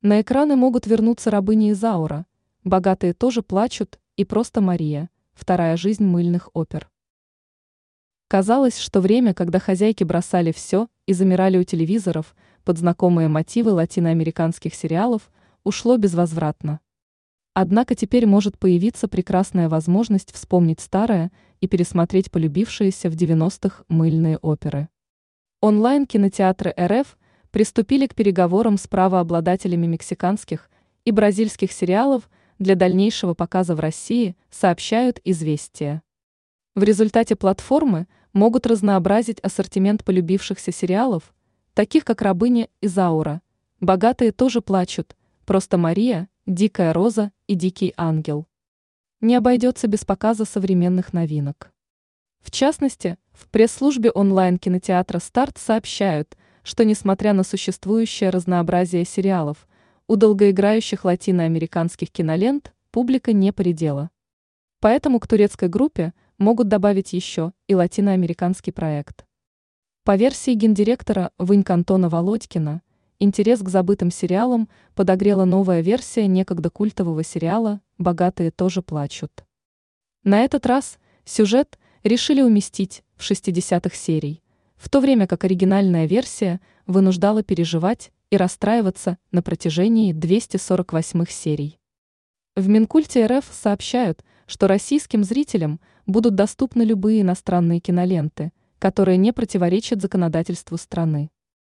На экраны могут вернуться рабыни Изаура, богатые тоже плачут и просто Мария, вторая жизнь мыльных опер. Казалось, что время, когда хозяйки бросали все и замирали у телевизоров под знакомые мотивы латиноамериканских сериалов, ушло безвозвратно. Однако теперь может появиться прекрасная возможность вспомнить старое и пересмотреть полюбившиеся в 90-х мыльные оперы. Онлайн-кинотеатры РФ приступили к переговорам с правообладателями мексиканских и бразильских сериалов для дальнейшего показа в России, сообщают «Известия». В результате платформы могут разнообразить ассортимент полюбившихся сериалов, таких как «Рабыня» и «Заура», «Богатые тоже плачут», «Просто Мария», «Дикая роза» и «Дикий ангел». Не обойдется без показа современных новинок. В частности, в пресс-службе онлайн-кинотеатра «Старт» сообщают – что несмотря на существующее разнообразие сериалов, у долгоиграющих латиноамериканских кинолент публика не предела. Поэтому к турецкой группе могут добавить еще и латиноамериканский проект. По версии гендиректора Вынькантона Володькина, интерес к забытым сериалам подогрела новая версия некогда культового сериала «Богатые тоже плачут». На этот раз сюжет решили уместить в 60-х серий – в то время как оригинальная версия вынуждала переживать и расстраиваться на протяжении 248 серий. В Минкульте РФ сообщают, что российским зрителям будут доступны любые иностранные киноленты, которые не противоречат законодательству страны.